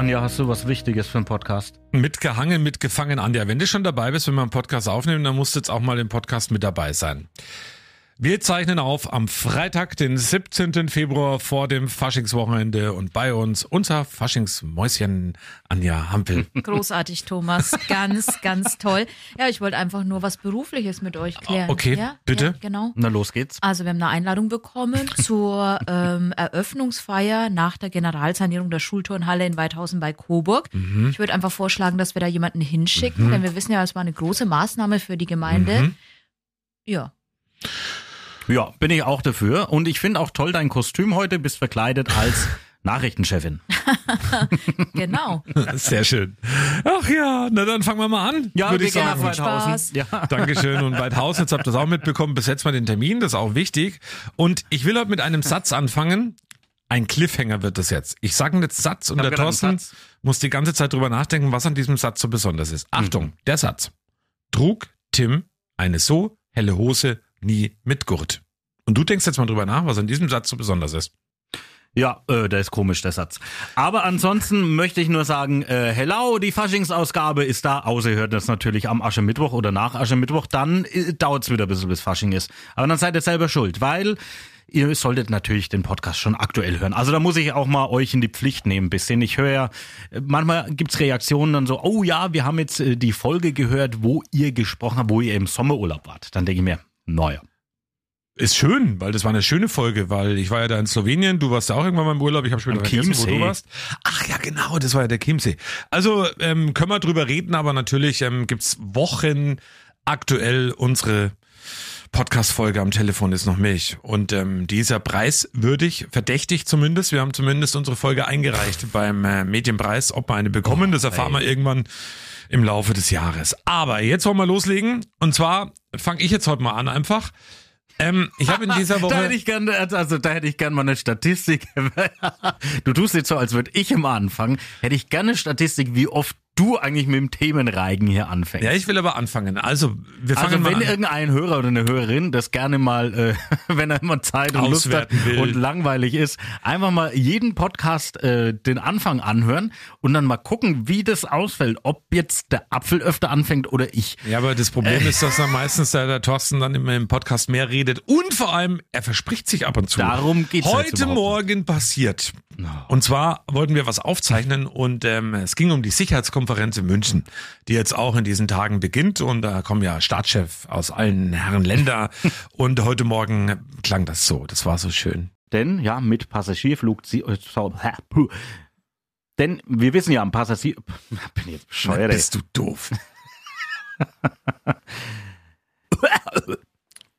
Anja, hast du was Wichtiges für den Podcast? Mitgehangen, mitgefangen, Anja. Wenn du schon dabei bist, wenn wir einen Podcast aufnehmen, dann musst du jetzt auch mal im Podcast mit dabei sein. Wir zeichnen auf am Freitag, den 17. Februar vor dem Faschingswochenende und bei uns unser Faschingsmäuschen Anja Hampel. Großartig, Thomas. Ganz, ganz toll. Ja, ich wollte einfach nur was Berufliches mit euch klären. Okay, ja, bitte. Ja, genau. Na, los geht's. Also wir haben eine Einladung bekommen zur ähm, Eröffnungsfeier nach der Generalsanierung der Schulturnhalle in Weidhausen bei Coburg. Mhm. Ich würde einfach vorschlagen, dass wir da jemanden hinschicken, denn wir wissen ja, es war eine große Maßnahme für die Gemeinde. Mhm. Ja. Ja, bin ich auch dafür. Und ich finde auch toll dein Kostüm heute, bist verkleidet als Nachrichtenchefin. Genau. Sehr schön. Ach ja, na dann fangen wir mal an. würde ich wir gehen sagen. Spaß. Ja. Dankeschön. Und Weidhausen, jetzt habt ihr das auch mitbekommen, besetzt mal den Termin, das ist auch wichtig. Und ich will heute mit einem Satz anfangen. Ein Cliffhanger wird das jetzt. Ich sage jetzt Satz und der Thorsten muss die ganze Zeit drüber nachdenken, was an diesem Satz so besonders ist. Achtung, der Satz. Trug Tim eine so helle Hose nie mit Gurt. Und du denkst jetzt mal drüber nach, was an diesem Satz so besonders ist. Ja, äh, der ist komisch, der Satz. Aber ansonsten möchte ich nur sagen, äh, hello, die Faschingsausgabe ist da, außer ihr hört das natürlich am Aschermittwoch oder nach Aschermittwoch, dann äh, dauert's wieder ein bisschen, bis Fasching ist. Aber dann seid ihr selber schuld, weil ihr solltet natürlich den Podcast schon aktuell hören. Also da muss ich auch mal euch in die Pflicht nehmen ein bisschen. Ich höre ja, manchmal gibt's Reaktionen dann so, oh ja, wir haben jetzt äh, die Folge gehört, wo ihr gesprochen habt, wo ihr im Sommerurlaub wart. Dann denke ich mir, naja. Ist schön, weil das war eine schöne Folge, weil ich war ja da in Slowenien, du warst ja auch irgendwann mal im Urlaub, ich habe Am vergessen, wo du warst. Ach ja, genau, das war ja der Chiemsee. Also ähm, können wir drüber reden, aber natürlich ähm, gibt's Wochen aktuell unsere Podcast-Folge am Telefon ist noch Milch. Und ähm, die ist ja preiswürdig, verdächtig zumindest. Wir haben zumindest unsere Folge eingereicht beim äh, Medienpreis. Ob wir eine bekommen, das erfahren wir irgendwann im Laufe des Jahres. Aber jetzt wollen wir loslegen. Und zwar fange ich jetzt heute mal an einfach. Ähm, ich habe in dieser Da Woche... hätte ich gern, also da hätte ich gern mal eine Statistik. Du tust jetzt so, als würde ich immer anfangen. Hätte ich gerne eine Statistik, wie oft du eigentlich mit dem Themenreigen hier anfängst. ja, ich will aber anfangen. Also, wir fangen also mal wenn an. irgendein Hörer oder eine Hörerin das gerne mal, äh, wenn er immer Zeit und Lust hat will. und langweilig ist, einfach mal jeden Podcast äh, den Anfang anhören und dann mal gucken, wie das ausfällt. Ob jetzt der Apfel öfter anfängt oder ich. Ja, aber das Problem ist, dass dann meistens der, der Thorsten dann immer im Podcast mehr redet und vor allem, er verspricht sich ab und zu. Darum geht's jetzt Heute Morgen passiert. Und zwar wollten wir was aufzeichnen und ähm, es ging um die Sicherheitskonferenz in München, die jetzt auch in diesen Tagen beginnt und da kommen ja Staatschef aus allen Herren Länder und heute Morgen klang das so. Das war so schön. Denn ja, mit Passagierflug. sie- äh. Denn wir wissen ja, am Passagier. Bin jetzt bescheuert. Bist du doof.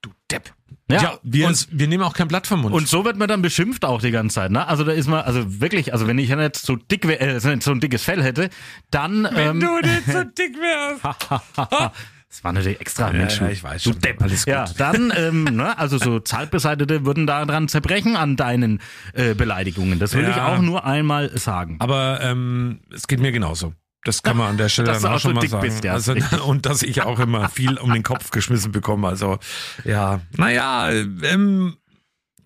du Depp. Ja, Ja, wir, und- wir nehmen auch kein Blatt vom Mund. Und so wird man dann beschimpft auch die ganze Zeit, ne? Also da ist man, also wirklich, also wenn ich ja nicht so dick wär, äh, so ein dickes Fell hätte, dann. ähm, du nicht so dick wärst. das war natürlich extra, Mensch. ja, du- ich weiß du schon. Depp. Alles gut. Ja, dann, ähm, ne, also so Zahlbeseitete würden daran zerbrechen an deinen äh, Beleidigungen. Das will Ja. ich auch nur einmal sagen. Aber ähm, es geht mir genauso. Das kann man an der Stelle Dass dann auch auch schon so mal sagen. bist, ja. also, und dass ich auch immer viel um den Kopf geschmissen bekomme. Also ja, naja, ähm,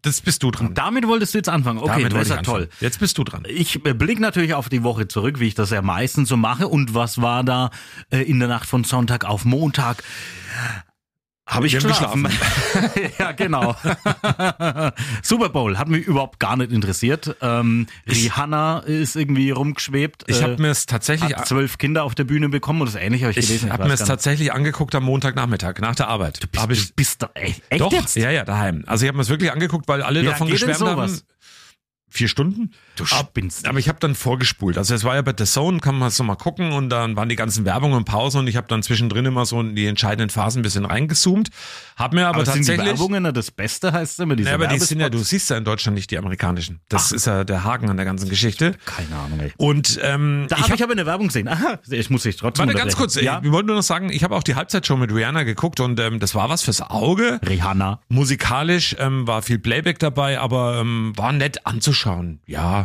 das bist du dran. Damit wolltest du jetzt anfangen. Okay, Damit das ist ja toll. Jetzt bist du dran. Ich äh, blicke natürlich auf die Woche zurück, wie ich das ja meistens so mache. Und was war da äh, in der Nacht von Sonntag auf Montag? Habe ich Wir geschlafen. ja, genau. Super Bowl hat mich überhaupt gar nicht interessiert. Ähm, Rihanna ist irgendwie rumgeschwebt. Ich äh, habe mir es tatsächlich, hat zwölf Kinder auf der Bühne bekommen und das ähnliche habe ich, ich gelesen. habe weiß mir es tatsächlich angeguckt am Montagnachmittag nach der Arbeit. Bist, Hab ich du bist doch echt, echt doch, jetzt? ja, ja, daheim. Also ich habe mir es wirklich angeguckt, weil alle Wie davon geschwärmt haben. Vier Stunden? Du spinnst. Aber ich habe dann vorgespult. Also es war ja bei The Zone, kann man so mal gucken und dann waren die ganzen Werbungen und Pausen und ich habe dann zwischendrin immer so in die entscheidenden Phasen ein bisschen reingezoomt. Hab mir aber, aber sind die tatsächlich... Werbungen das Beste, heißt es immer? Diese ja, aber die sind ja, du siehst ja in Deutschland nicht die amerikanischen. Das ist ja der Haken an der ganzen Geschichte. Keine Ahnung, ey. Und ähm, Da ich habe hab, ich aber eine Werbung gesehen. Aha, ich muss dich trotzdem warte ganz kurz, Ja? ich wollte nur noch sagen, ich habe auch die Halbzeitshow mit Rihanna geguckt und ähm, das war was fürs Auge. Rihanna. Musikalisch ähm, war viel Playback dabei, aber ähm, war nett anzuschauen. Ja.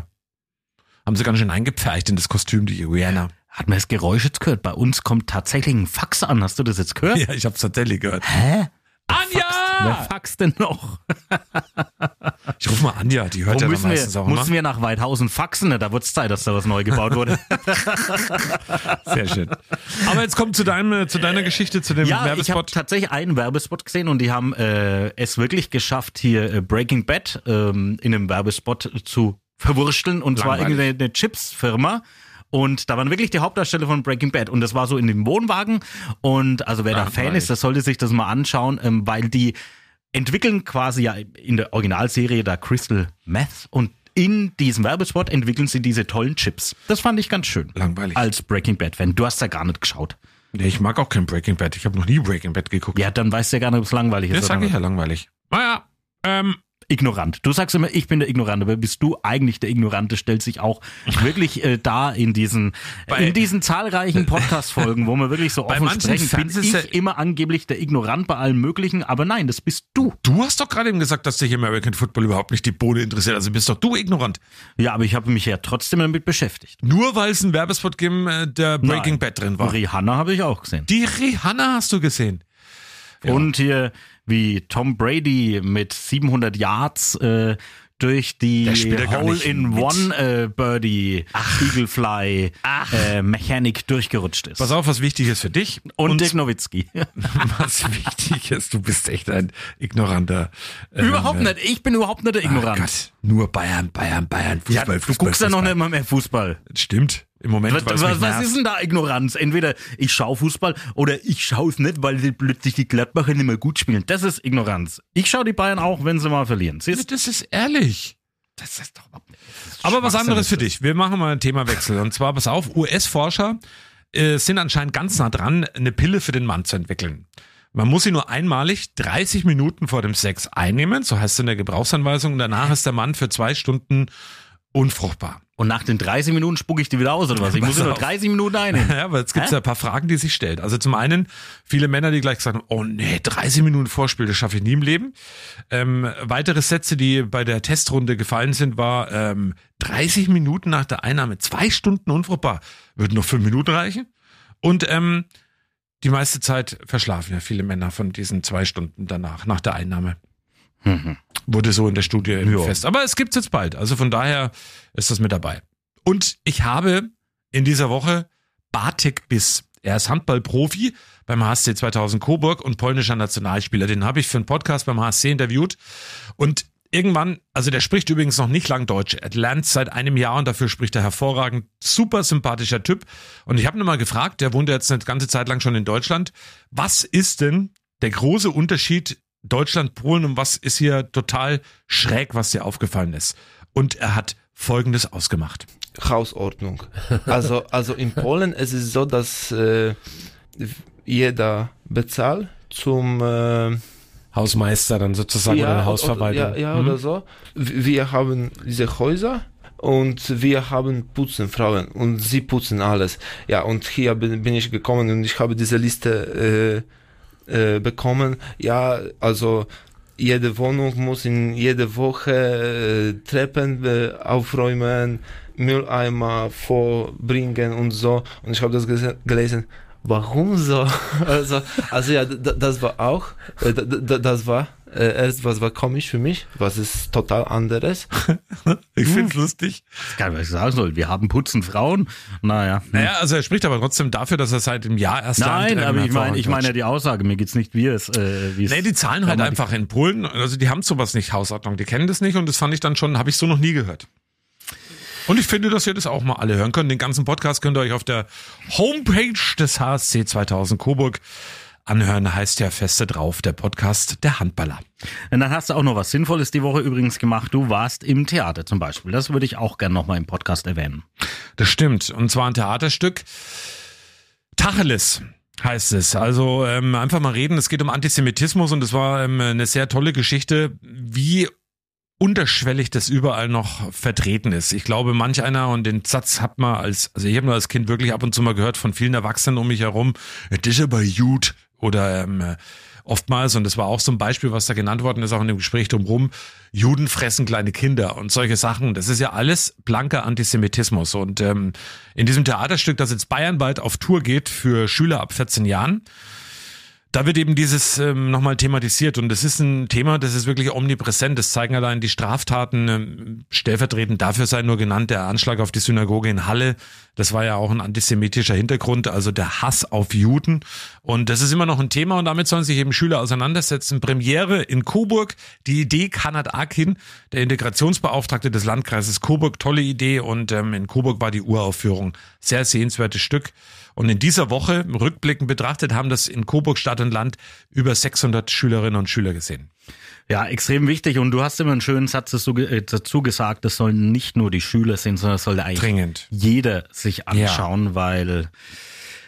Haben sie ganz schön eingepfercht in das Kostüm, die Rihanna. Hat man das Geräusch jetzt gehört? Bei uns kommt tatsächlich ein Fax an. Hast du das jetzt gehört? Ja, ich hab's tatsächlich gehört. Hä? Anja! Wer faxt denn noch? Ich rufe mal Anja, die hört Wo ja dann müssen meistens wir, auch immer. mussten wir nach Weidhausen faxen? ne? Da wird es Zeit, dass da was neu gebaut wurde. Sehr schön. Aber jetzt kommt zu deinem, zu deiner Geschichte, zu dem ja, ich habe Werbespot. tatsächlich einen Werbespot gesehen und die haben äh, es wirklich geschafft, hier äh, Breaking Bad ähm, in einem Werbespot zu verwursteln. Und zwar Langweilig. irgendeine eine Chips-Firma. Und da waren wirklich die Hauptdarsteller von Breaking Bad. Und das war so in dem Wohnwagen. Und also wer da Fan Langweilig. ist, der sollte sich das mal anschauen, ähm, weil die entwickeln quasi ja in der Originalserie da Crystal Meth und in diesem Werbespot entwickeln sie diese tollen Chips. Das fand ich ganz schön. Langweilig. Als Breaking Bad Fan. Du hast ja gar nicht geschaut. Nee, ich mag auch kein Breaking Bad. Ich habe noch nie Breaking Bad geguckt. Ja, dann weißt du ja gar nicht, ob es langweilig ist. das sage ich ja langweilig. Naja, ähm, ignorant. Du sagst immer, ich bin der Ignorante, aber bist du eigentlich der Ignorante? Stellt sich auch wirklich äh, da in diesen Bei- in diesen zahlreichen Podcast-Folgen, wo wir wirklich so offen sprechen, bin Fans ist ich ja- immer angeblich der Ignorant bei allem Möglichen, aber nein, das bist du. du hast doch gerade eben gesagt, dass dich American Football überhaupt nicht die Bohne interessiert. Also bist doch du ignorant. Ja, aber ich habe mich ja trotzdem damit beschäftigt. Nur weil es einen Werbespot gegeben, äh, der Breaking Nein. Bad drin war. Rihanna habe ich auch gesehen. Die Rihanna hast du gesehen. Ja. Und hier wie Tom Brady mit 700 Yards äh, durch die Der spielt ja gar nicht Hole-in-One äh, Birdie Eagle Fly äh, Mechanik durchgerutscht ist. Pass auf, was wichtig ist für dich. Und, Dirk Nowitzki. was wichtig ist, du bist echt ein ignoranter. ähm, überhaupt nicht. Ich bin überhaupt nicht der Oh Ignorant. Gott, nur Bayern, Bayern, Bayern, ja, Fußball, du Fußball. guckst ja noch Fußball. nicht mal mehr Fußball. Stimmt. Im Moment, Was, weil's was, was ist denn da Ignoranz? Entweder ich schaue Fußball oder ich schaue es nicht, weil die plötzlich die Gladbacher nicht mehr gut spielen. Das ist Ignoranz. Ich schaue die Bayern auch, wenn sie mal verlieren. Siehst Das ist ehrlich. Das ist doch überhaupt nicht. Aber was anderes für ist das. dich. Wir machen mal einen Themawechsel. Und zwar, pass auf, US-Forscher äh, sind anscheinend ganz nah dran, eine Pille für den Mann zu entwickeln. Man muss sie nur einmalig 30 Minuten vor dem Sex einnehmen, so heißt es in der Gebrauchsanweisung. Danach ist der Mann für zwei Stunden unfruchtbar. Und nach den 30 Minuten spucke ich die wieder aus, oder was? Ich muss Pass sie nur auf. 30 Minuten einnehmen. Ja, aber jetzt gibt es ja ein paar Fragen, die sich stellt. Also zum einen viele Männer, die gleich haben, oh nee, 30 Minuten Vorspiel, das schaffe ich nie im Leben. Ähm, weitere Sätze, die bei der Testrunde gefallen sind, war ähm, 30 Minuten nach der Einnahme, zwei Stunden unfruchtbar, würden noch fünf Minuten reichen. Und ähm, die meiste Zeit verschlafen ja viele Männer von diesen zwei Stunden danach, nach der Einnahme. Wurde so in der Studie Ja. fest. Aber es gibt's jetzt bald. Also von daher ist das mit dabei. Und ich habe in dieser Woche Bartek Biss. Er ist Handballprofi beim HSC 2000 Coburg und polnischer Nationalspieler. Den habe ich für einen Podcast beim HSC interviewt. Und irgendwann, also der spricht übrigens noch nicht lang Deutsch. Er lernt seit einem Jahr und dafür spricht er hervorragend. Super sympathischer Typ. Und ich habe ihn mal gefragt, der wohnt jetzt eine ganze Zeit lang schon in Deutschland. Was ist denn der große Unterschied Deutschland, Polen und was ist hier total schräg, was dir aufgefallen ist? Und er hat Folgendes ausgemacht. Hausordnung. Also, also in Polen es ist so, dass äh, jeder bezahlt zum äh, Hausmeister dann sozusagen oder oder- Hausverwalter. Ja, ja Mhm. oder so. W- Wir haben diese Häuser und wir haben Putzenfrauen und sie putzen alles. Ja, und hier bin, bin ich gekommen und ich habe diese Liste äh, äh, bekommen. Ja, also jede Wohnung muss in jede Woche äh, Treppen äh, aufräumen, Mülleimer vorbringen und so. Und ich habe das gelesen. Warum so? Also, also ja, d- das war auch, äh, d- d- das war äh, erst was war komisch für mich, was ist total anderes. Ich find's lustig. Ich kann was ich sagen soll. Wir haben putzen Frauen. Naja. Naja, also er spricht aber trotzdem dafür, dass er seit einem Jahr erst Nein, lernt, aber ich meine, ich meine Deutsch. die Aussage. Mir geht's nicht wie es, äh, wie es. Nee, die zahlen halt einfach in Polen. Also die haben sowas nicht, Hausordnung. Die kennen das nicht und das fand ich dann schon, habe ich so noch nie gehört. Und ich finde, dass ihr das auch mal alle hören könnt. Den ganzen Podcast könnt ihr euch auf der Homepage des HSC 2000 Coburg anhören. Heißt ja feste drauf, der Podcast der Handballer. Und dann hast du auch noch was Sinnvolles die Woche übrigens gemacht. Du warst im Theater zum Beispiel. Das würde ich auch gerne nochmal im Podcast erwähnen. Das stimmt. Und zwar ein Theaterstück. Tacheles heißt es. Also ähm, einfach mal reden. Es geht um Antisemitismus und es war ähm, eine sehr tolle Geschichte, wie unterschwellig das überall noch vertreten ist. Ich glaube, manch einer und den Satz hat man als, also ich habe nur als Kind wirklich ab und zu mal gehört von vielen Erwachsenen um mich herum, das ist aber gut oder ähm, äh, oftmals, und das war auch so ein Beispiel, was da genannt worden ist, auch in dem Gespräch drumherum, Juden fressen kleine Kinder und solche Sachen. Das ist ja alles blanker Antisemitismus. Und ähm, in diesem Theaterstück, das jetzt bayernweit auf Tour geht für Schüler ab 14 Jahren, Da wird eben dieses ähm, nochmal thematisiert und das ist ein Thema, das ist wirklich omnipräsent. Das zeigen allein die Straftaten. Ähm, stellvertretend dafür sei nur genannt der Anschlag auf die Synagoge in Halle. Das war ja auch ein antisemitischer Hintergrund, also der Hass auf Juden. Und das ist immer noch ein Thema und damit sollen sich eben Schüler auseinandersetzen. Premiere in Coburg. Die Idee Kanat Akin, der Integrationsbeauftragte des Landkreises Coburg, tolle Idee und ähm, in Coburg war die Uraufführung. Sehr sehenswertes Stück. Und in dieser Woche, rückblickend betrachtet, haben das in Coburg Stadt und Land über 600 Schülerinnen und Schüler gesehen. Ja, extrem wichtig. Und du hast immer einen schönen Satz dazu, äh, gesagt, das sollen nicht nur die Schüler sehen, sondern das sollte eigentlich Dringend. jeder sich anschauen, weil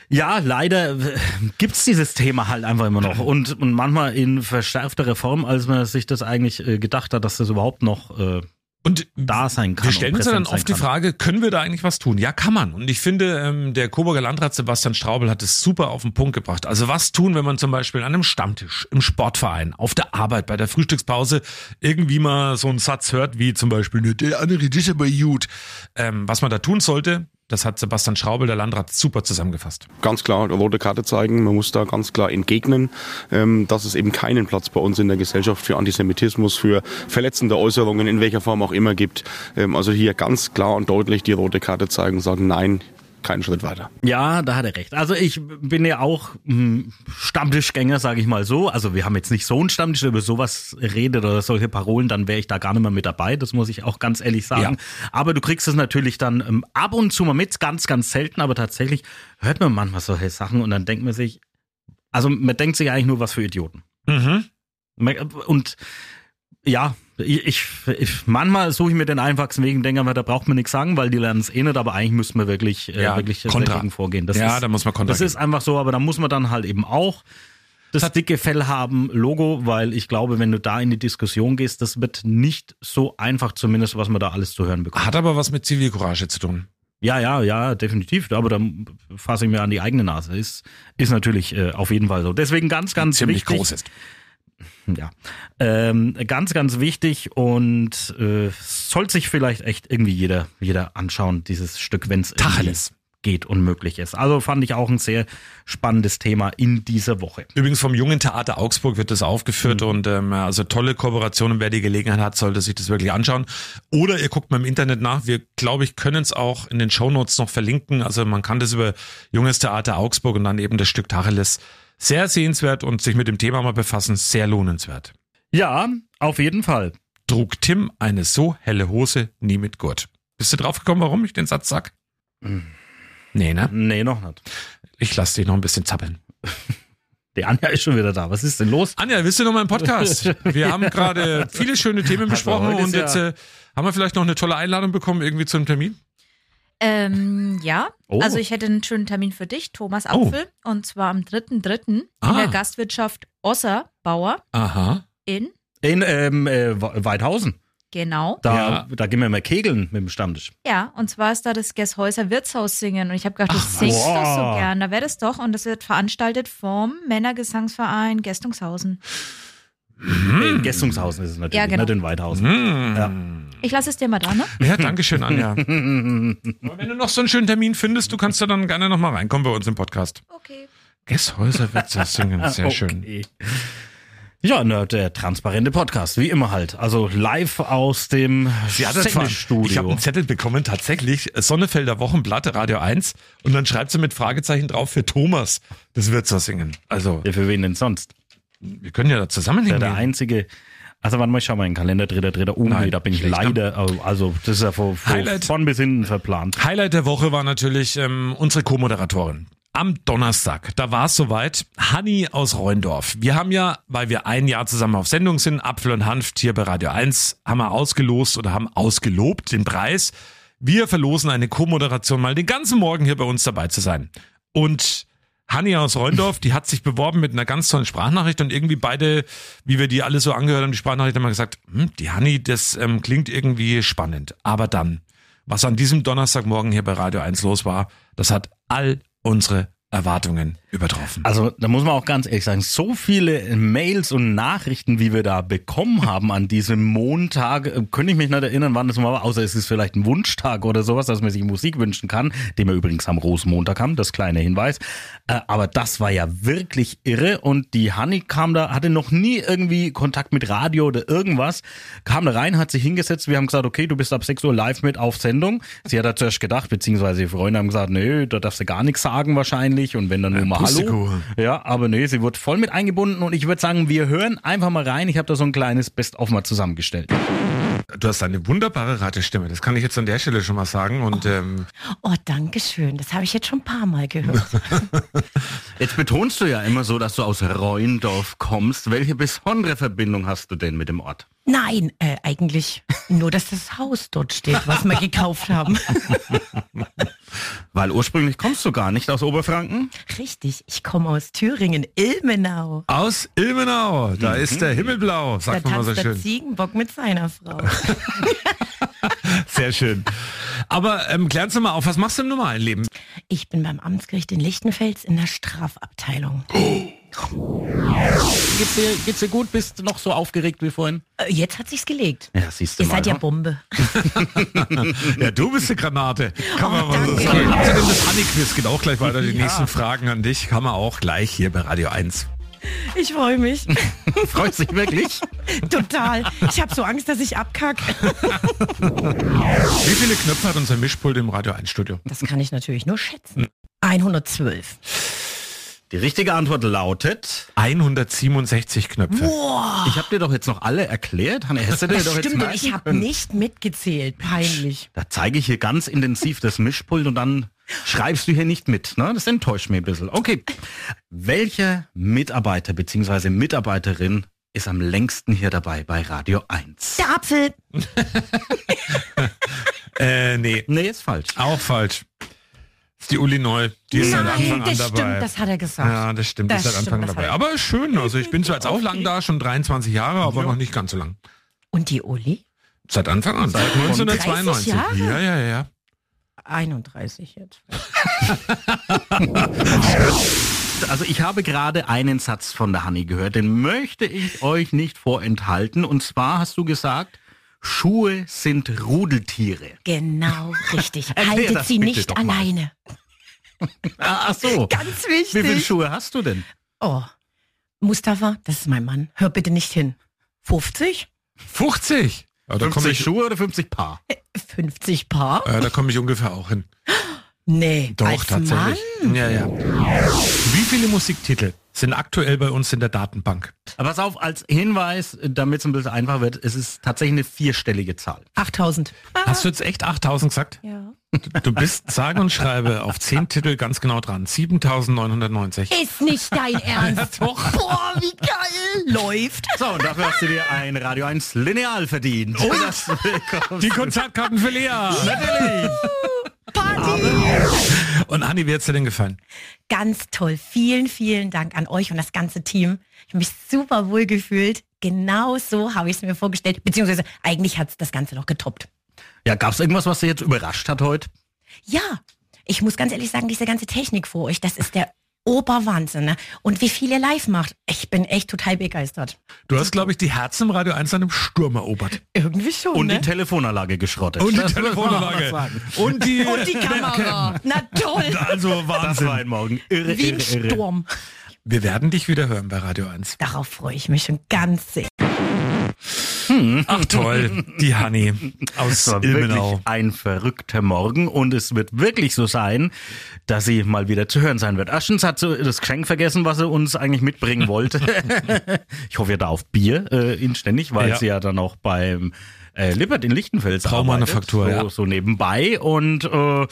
ja, leider äh, gibt's dieses Thema halt einfach immer noch und, und manchmal in verschärfterer Form, als man sich das eigentlich äh, gedacht hat, dass das überhaupt noch äh, Und da sein kann. Wir stellen uns ja dann oft die. Frage, können wir da eigentlich was tun? Ja, kann man. Und ich finde, ähm, der Coburger Landrat Sebastian Straubel hat es super auf den Punkt gebracht. Also was tun, wenn man zum Beispiel an einem Stammtisch, im Sportverein, auf der Arbeit, bei der Frühstückspause irgendwie mal so einen Satz hört, wie zum Beispiel, "Ne, der andere, ist aber gut. Ähm, was man da tun sollte, das hat Sebastian Straubel, der Landrat, super zusammengefasst. ganz klar rote Karte zeigen. Man muss da ganz klar entgegnen, ähm, dass es eben keinen Platz bei uns in der Gesellschaft für Antisemitismus, für verletzende Äußerungen in welcher Form auch immer gibt. Ähm, also hier ganz klar und deutlich die rote Karte zeigen und sagen, nein, keinen Schritt weiter. Ja, da hat er recht. Also ich bin ja auch hm, Stammtischgänger, sage ich mal so. Also wir haben jetzt nicht so einen Stammtisch, der über sowas redet oder solche Parolen, dann wäre ich da gar nicht mehr mit dabei. Das muss ich auch ganz ehrlich sagen. Aber du kriegst es natürlich dann ähm, ab und zu mal mit, ganz, ganz selten. Aber tatsächlich hört man manchmal solche Sachen und dann denkt man sich, also man denkt sich eigentlich nur, was für Idioten. Mhm. Und ja, ich, ich, manchmal suche ich mir den einfachsten Weg und denke mir, da braucht man nichts sagen, weil die lernen es eh nicht, aber eigentlich müsste man wirklich, äh, Ja, wirklich Kontra. dagegen vorgehen. Das Ja, ist, da muss man Kontra Das ist einfach so, aber da muss man dann halt eben auch das dicke Fell haben, Logo, weil ich glaube, wenn du da in die Diskussion gehst, das wird nicht so einfach, zumindest was man da alles zu hören bekommt. Hat aber was mit Zivilcourage zu tun. Ja, ja, ja, definitiv. Aber da fasse ich mir an die eigene Nase. Ist, ist natürlich äh, auf jeden Fall so. Deswegen ganz, ganz Ziemlich wichtig. groß ist. Ja, ähm, ganz, ganz wichtig und äh, sollte sich vielleicht echt irgendwie jeder, jeder anschauen, dieses Stück, wenn es Tacheles. geht und möglich ist. Also fand ich auch ein sehr spannendes Thema in dieser Woche. Übrigens vom Jungen Theater Augsburg wird das aufgeführt und ähm, also tolle Kooperationen. Wer die Gelegenheit hat, sollte sich das wirklich anschauen. Oder ihr guckt mal im Internet nach. Wir, glaube ich, können es auch in den Shownotes noch verlinken. Also man kann das über Junges Theater Augsburg und dann eben das Stück Tacheles sehr sehenswert und sich mit dem Thema mal befassen, sehr lohnenswert. Ja, auf jeden Fall. Trug Tim eine so helle Hose nie mit Gurt. Bist du draufgekommen, warum ich den Satz sag? Nee, ne? Nee, noch nicht. Ich lass dich noch ein bisschen zappeln. Die Anja ist schon wieder da. Was ist denn los? Anja, willst du noch mal im Podcast? Wir haben gerade viele schöne Themen besprochen heute ist und jetzt ja- äh, haben wir vielleicht noch eine tolle Einladung bekommen irgendwie zum Termin. Ähm, ja, Oh. also ich hätte einen schönen Termin für dich, Thomas Oh. Apfel. Und zwar am 3.3. in Ah. der Gastwirtschaft Osserbauer Aha. in, In ähm, äh, Weidhausen. genau. Da, Ja. da gehen wir mal kegeln mit dem Stammtisch. Ja, und zwar ist da das Gäshäuser Wirtshaus singen. Und ich habe gedacht, du Ach, singst doch so Wow. gern. Da wäre das doch. Und das wird veranstaltet vom Männergesangsverein Gästungshausen. Äh, In Gästungshausen ist es natürlich, Ja, genau. nicht in Weidhausen. Hm. Ja. Ich lasse es dir mal da, ne? Ja, danke schön, Anja. Aber wenn du noch so einen schönen Termin findest, du kannst da dann gerne noch mal reinkommen bei uns im Podcast. Okay. Gäshäuser wird das singen, sehr schön. Okay. Ja, ne, der transparente Podcast, wie immer halt. Also live aus dem Sie hat das vor- Ich habe Studio. einen Zettel bekommen, tatsächlich, Sonnefelder Wochenblatt, Radio 1. Und dann schreibt sie mit Fragezeichen drauf für Thomas. Das wird so singen. Also, Ja, für wen denn sonst? Wir können ja da zusammen Der, hingehen. der einzige. Also warte mal, ich schau mal in den Kalender, dritter, dritter. Oh Nein, nee, da bin ich leider, also das ist ja von, von, Highlight. von bis hinten verplant. Highlight der Woche war natürlich ähm, unsere Co-Moderatorin. Am Donnerstag, da war es soweit, Hanni aus Reundorf. Wir haben ja, weil wir ein Jahr zusammen auf Sendung sind, Apfel und Hanf hier bei Radio 1, haben wir ausgelost oder haben ausgelobt den Preis. Wir verlosen eine Co-Moderation mal den ganzen Morgen hier bei uns dabei zu sein. Und Hanni aus Reundorf, die hat sich beworben mit einer ganz tollen Sprachnachricht und irgendwie beide, wie wir die alle so angehört haben, die Sprachnachricht haben wir gesagt, hm, die Hanni, das ähm, klingt irgendwie spannend. Aber dann, was an diesem Donnerstagmorgen hier bei Radio 1 los war, das hat all unsere Erwartungen übertroffen. Also da muss man auch ganz ehrlich sagen, so viele Mails und Nachrichten, wie wir da bekommen haben an diesem Montag, äh, könnte ich mich nicht erinnern, wann das mal war, außer es ist vielleicht ein Wunschtag oder sowas, dass man sich Musik wünschen kann, den wir übrigens am Rosenmontag haben, das kleine Hinweis. Äh, Aber das war ja wirklich irre und die Hanni kam da, hatte noch nie irgendwie Kontakt mit Radio oder irgendwas, kam da rein, hat sich hingesetzt, wir haben gesagt, okay, du bist ab 6 Uhr live mit auf Sendung. Sie hat da zuerst gedacht, beziehungsweise die Freunde haben gesagt, nö, da darfst du gar nichts sagen wahrscheinlich und wenn dann nur mal Hallo. Ja, aber nee, sie wird voll mit eingebunden und ich würde sagen, wir hören einfach mal rein. Ich habe da so ein kleines Best-of mal zusammengestellt. Du hast eine wunderbare Radiostimme, das kann ich jetzt an der Stelle schon mal sagen. Und ähm, Oh, danke schön. Das habe ich jetzt schon ein paar Mal gehört. Jetzt betonst du ja immer so, dass du aus Reuendorf kommst. Welche besondere Verbindung hast du denn mit dem Ort? Nein, äh, eigentlich nur, dass das Haus dort steht, was wir gekauft haben. Weil ursprünglich kommst du gar nicht aus Oberfranken. Richtig, ich komme aus Thüringen, Ilmenau. aus Ilmenau, da ist der Himmel blau, Da sagt man mal so tanzt der schön. Ziegenbock mit seiner Frau. Sehr schön. Aber ähm, klären Sie mal auf, was machst du im normalen Leben? Ich bin beim Amtsgericht in Lichtenfels in der Strafabteilung. Geht's dir, geht's dir gut? Bist du noch so aufgeregt wie vorhin? Äh, Jetzt hat sich's gelegt. Ja, siehst du Ihr mal. seid ja ne? Bombe. Ja, du bist eine Granate. Kann man Oh, mal so sagen. Außerdem das Honey-Quiz geht auch gleich weiter. Die nächsten Fragen an dich kann man auch gleich hier bei Radio 1. Ich freue mich. Freut sich wirklich? Total. Ich habe so Angst, dass ich abkack. Wie viele Knöpfe hat unser Mischpult im Radio 1 Studio? Das kann ich natürlich nur schätzen. 112. Die richtige Antwort lautet, 167 Knöpfe. ich habe dir doch jetzt noch alle erklärt. Hanne, hättest du dir Das doch jetzt stimmt, und merken ich habe nicht mitgezählt. Peinlich. Da zeige ich hier ganz intensiv das Mischpult und dann schreibst du hier nicht mit. Ne? Das enttäuscht mich ein bisschen. Okay. Welcher Mitarbeiter bzw. Mitarbeiterin ist am längsten hier dabei bei Radio 1? Der Apfel. Äh, nee, Nee, ist falsch. auch falsch. Das ist die Uli Neu. Die ist seit Anfang Nein, an das dabei. stimmt, das hat er gesagt. ja, das stimmt, die ist Das seit Anfang das dabei. er- Aber schön, also ich bin zwar jetzt auch lang da, schon 23 Jahre, aber noch nicht ganz so lang. Und die Uli? Seit Anfang an, seit 1992. 30 Ja, ja, ja. 31 jetzt. Also ich habe gerade einen Satz von der Hanni gehört, den möchte ich euch nicht vorenthalten. Und zwar hast du gesagt, Schuhe sind Rudeltiere. Genau, richtig. Haltet sie nicht alleine. Ah, ach so. Ganz Wie viele wichtig. Schuhe hast du denn? Oh, Mustafa, das ist mein Mann. Hör bitte nicht hin. 50? 50. Ja, da komme 50 ich, Schuhe oder 50 Paar? 50 Paar? äh, da komm ich ungefähr auch hin. Nee, Doch, als tatsächlich. Mann? Ja, ja. Wie viele Musiktitel sind aktuell bei uns in der Datenbank? Aber pass auf, als Hinweis, damit es ein bisschen einfacher wird, es ist tatsächlich eine vierstellige Zahl. 8000. Hast du jetzt echt 8000 gesagt? Ja. Du bist sage und schreibe auf 10 Titel ganz genau dran. 7990. Ist nicht dein Ernst. Doch. Boah, wie geil. Läuft. So, und dafür hast du dir ein Radio 1 Lineal verdient. Oh, das Die. Konzertkarten für Lea. Natürlich. Party. Und Anni, wie hat's dir denn gefallen? Ganz toll. Vielen, vielen Dank an euch und das ganze Team. Ich habe mich super wohl gefühlt. Genau so habe ich es mir vorgestellt. Beziehungsweise eigentlich hat es das Ganze noch getoppt. Ja, gab's irgendwas, was dich jetzt überrascht hat heute? Ja, ich muss ganz ehrlich sagen, diese ganze Technik vor euch, das ist der Oberwahnsinn. Ne? Und wie viel ihr live macht, ich bin echt total begeistert. Du hast, glaube ich, die Herzen im Radio 1 an einem Sturm erobert. Irgendwie schon, Und ne? die Telefonanlage geschrottet. Und die Das Telefonanlage. Und die, Und die Kamera. Na toll. Also Das war Wahnsinn. ein Morgen. Irre, Wie ein irre, irre. Sturm. Wir werden dich wieder hören bei Radio 1. Darauf freue ich mich schon ganz sehr. Ach toll, die Hanni aus Es war Ilmenau. wirklich ein verrückter Morgen und es wird wirklich so sein, dass sie mal wieder zu hören sein wird. Erstens hat sie das Geschenk vergessen, was sie uns eigentlich mitbringen wollte. ich hoffe, ihr darf Bier äh, inständig, weil Ja. sie ja dann auch beim äh, Lippert in Lichtenfels Braumanufaktur, arbeitet, so, ja. so nebenbei und äh,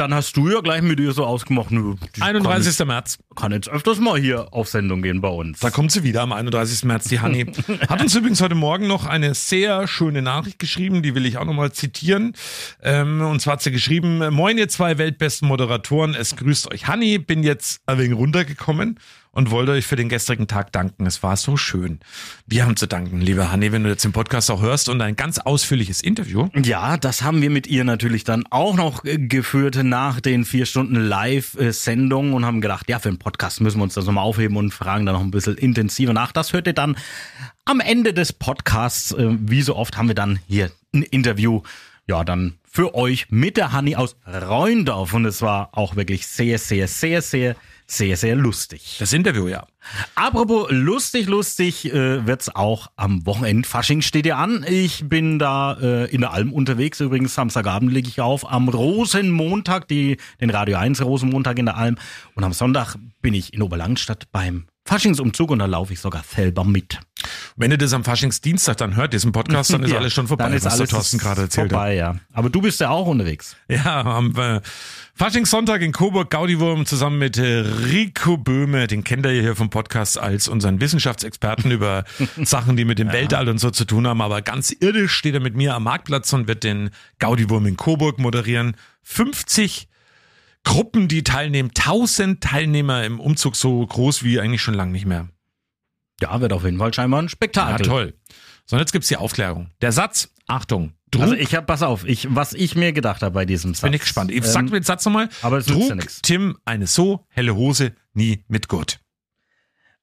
dann hast du ja gleich mit ihr so ausgemacht, nö, die 31. März. Kann, kann jetzt öfters mal hier auf Sendung gehen bei uns. Da kommt sie wieder am 31. März, die Hanni. Hat uns übrigens heute Morgen noch eine sehr schöne Nachricht geschrieben, die will ich auch nochmal zitieren. Ähm, und zwar hat sie geschrieben, Moin ihr zwei weltbesten Moderatoren, es grüßt euch Hanni, bin jetzt ein wenig runtergekommen und wollte euch für den gestrigen Tag danken. Es war so schön. Wir haben zu danken, liebe Hanni, wenn du jetzt den Podcast auch hörst und ein ganz ausführliches Interview. Ja, das haben wir mit ihr natürlich dann auch noch äh, geführt nach den vier Stunden Live-Sendung und haben gedacht, ja, für den Podcast müssen wir uns das nochmal aufheben und fragen dann noch ein bisschen intensiver nach. Das hört ihr dann am Ende des Podcasts. Äh, Wie so oft haben wir dann hier ein Interview. Ja, dann für euch mit der Hanni aus Reundorf. Und es war auch wirklich sehr, sehr, sehr, sehr, sehr, sehr lustig. Das Interview, ja. Apropos lustig, lustig äh, wird's auch am Wochenende. Fasching steht ja an. Ich bin da äh, in der Alm unterwegs. Übrigens, Samstagabend lege ich auf am Rosenmontag, die, den Radio 1 Rosenmontag in der Alm. Und am Sonntag bin ich in Oberlangstadt beim Faschingsumzug und da laufe ich sogar selber mit. Wenn ihr das am Faschingsdienstag dann hört, diesen Podcast, dann ist Ja, alles schon vorbei, Dann ist was alles der Thorsten gerade erzählt hat. vorbei, ja. Aber du bist ja auch unterwegs. Ja, am äh, Faschingssonntag in Coburg, Gaudiwurm zusammen mit äh, Rico Böhme, den kennt ihr hier vom Podcast als unseren Wissenschaftsexperten über Sachen, die mit dem Weltall und so zu tun haben. Aber ganz irdisch steht er mit mir am Marktplatz und wird den Gaudiwurm in Coburg moderieren. 50 Gruppen, die teilnehmen, 1000 Teilnehmer im Umzug so groß wie eigentlich schon lange nicht mehr. Ja, wird auf jeden Fall scheinbar ein Ja, Spektakel. toll. So, und jetzt gibt's die Aufklärung. Der Satz, Achtung, Druck, Also ich hab, pass auf, ich, was ich mir gedacht habe bei diesem Satz. bin ich gespannt. Ich Ähm, sag mir den Satz nochmal. aber es nützt ja. Tim eine so helle Hose nie mit Gurt.